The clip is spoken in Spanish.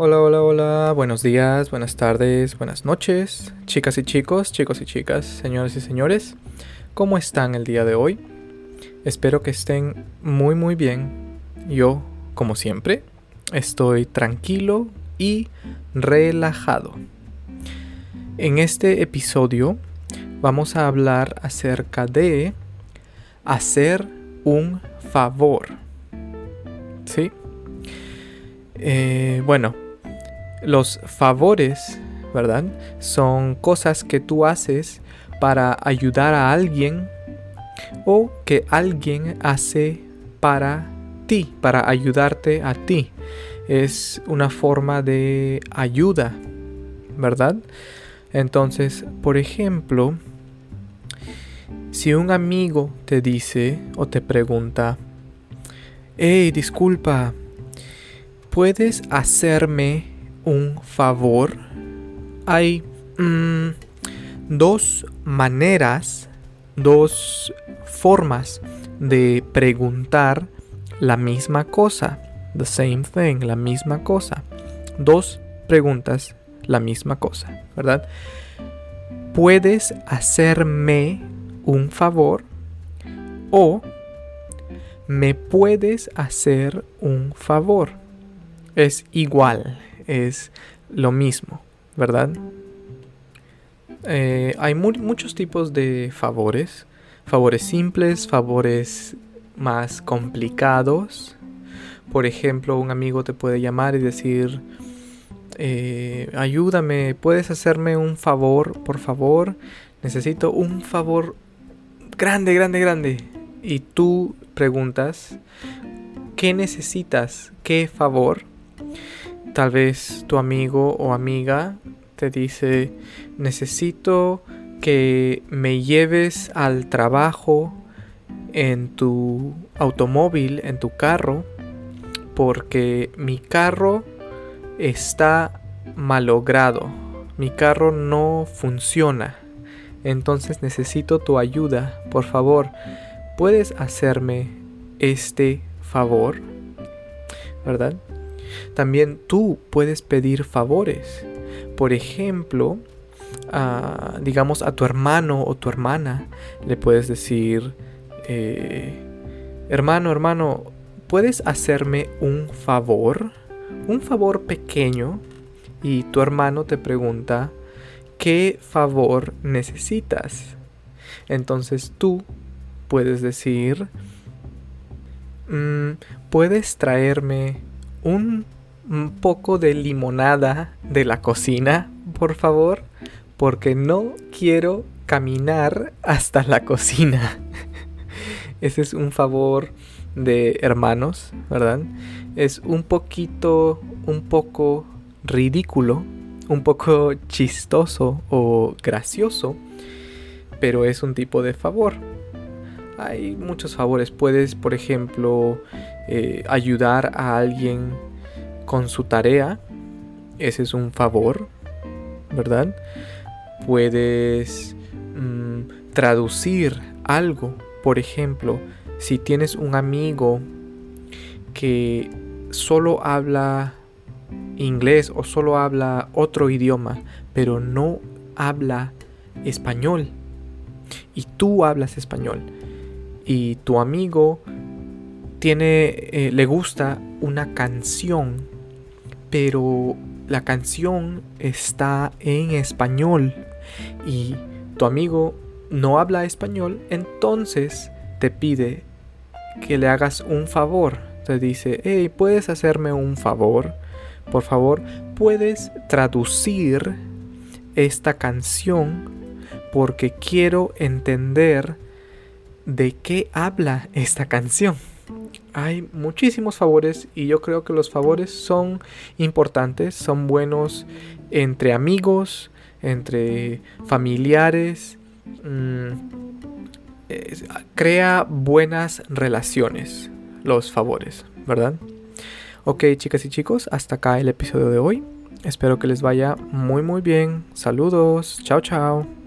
Hola, hola, hola, buenos días, buenas tardes, buenas noches, chicas y chicos, chicos y chicas, señores y señores, ¿cómo están el día de hoy? Espero que estén muy muy bien. Yo, como siempre, estoy tranquilo y relajado. En este episodio vamos a hablar acerca de hacer un favor. ¿Sí? Eh, bueno, los favores, ¿verdad? Son cosas que tú haces para ayudar a alguien o que alguien hace para ti, para ayudarte a ti. Es una forma de ayuda, ¿verdad? Entonces, por ejemplo, si un amigo te dice o te pregunta, hey, disculpa, ¿puedes hacerme un favor? Hay mm, dos maneras, dos formas de preguntar la misma cosa. The same thing, la misma cosa. Dos preguntas, la misma cosa, ¿verdad? ¿Puedes hacerme un favor? O ¿me puedes hacer un favor? Es igual, es lo mismo, ¿verdad? Eh, hay muchos tipos de favores. Favores simples, favores más complicados. Por ejemplo, un amigo te puede llamar y decir, eh, ayúdame, puedes hacerme un favor, por favor. Necesito un favor grande, grande, grande. Y tú preguntas, ¿qué necesitas? ¿Qué favor? Tal vez tu amigo o amiga te dice, necesito que me lleves al trabajo en tu automóvil, en tu carro, porque mi carro está malogrado, mi carro no funciona, entonces necesito tu ayuda, por favor, ¿puedes hacerme este favor? ¿Verdad? También tú puedes pedir favores. Por ejemplo, digamos a tu hermano o tu hermana, le puedes decir, eh, hermano, hermano, ¿puedes hacerme un favor? Un favor pequeño. Y tu hermano te pregunta, ¿qué favor necesitas? Entonces tú puedes decir, mm, ¿puedes traerme un poco de limonada de la cocina, por favor? Porque no quiero caminar hasta la cocina. Ese es un favor de hermanos, ¿verdad? Es un poquito, un poco ridículo, un poco chistoso o gracioso, pero es un tipo de favor. Hay muchos favores. Puedes, por ejemplo, eh, ayudar a alguien con su tarea. Ese es un favor, ¿verdad? Puedes mm, traducir algo. Por ejemplo, si tienes un amigo que solo habla inglés o solo habla otro idioma, pero no habla español, y tú hablas español, y tu amigo tiene, eh, le gusta una canción, pero la canción está en español y tu amigo no habla español, entonces te pide que le hagas un favor. Te dice, hey, ¿puedes hacerme un favor? Por favor, ¿puedes traducir esta canción? Porque quiero entender de qué habla esta canción. Hay muchísimos favores y yo creo que los favores son importantes, son buenos entre amigos, entre familiares. Mm, crea buenas relaciones los favores, ¿verdad? Ok, chicas y chicos, hasta acá el episodio de hoy. Espero que les vaya muy muy bien. Saludos. Chao, chao.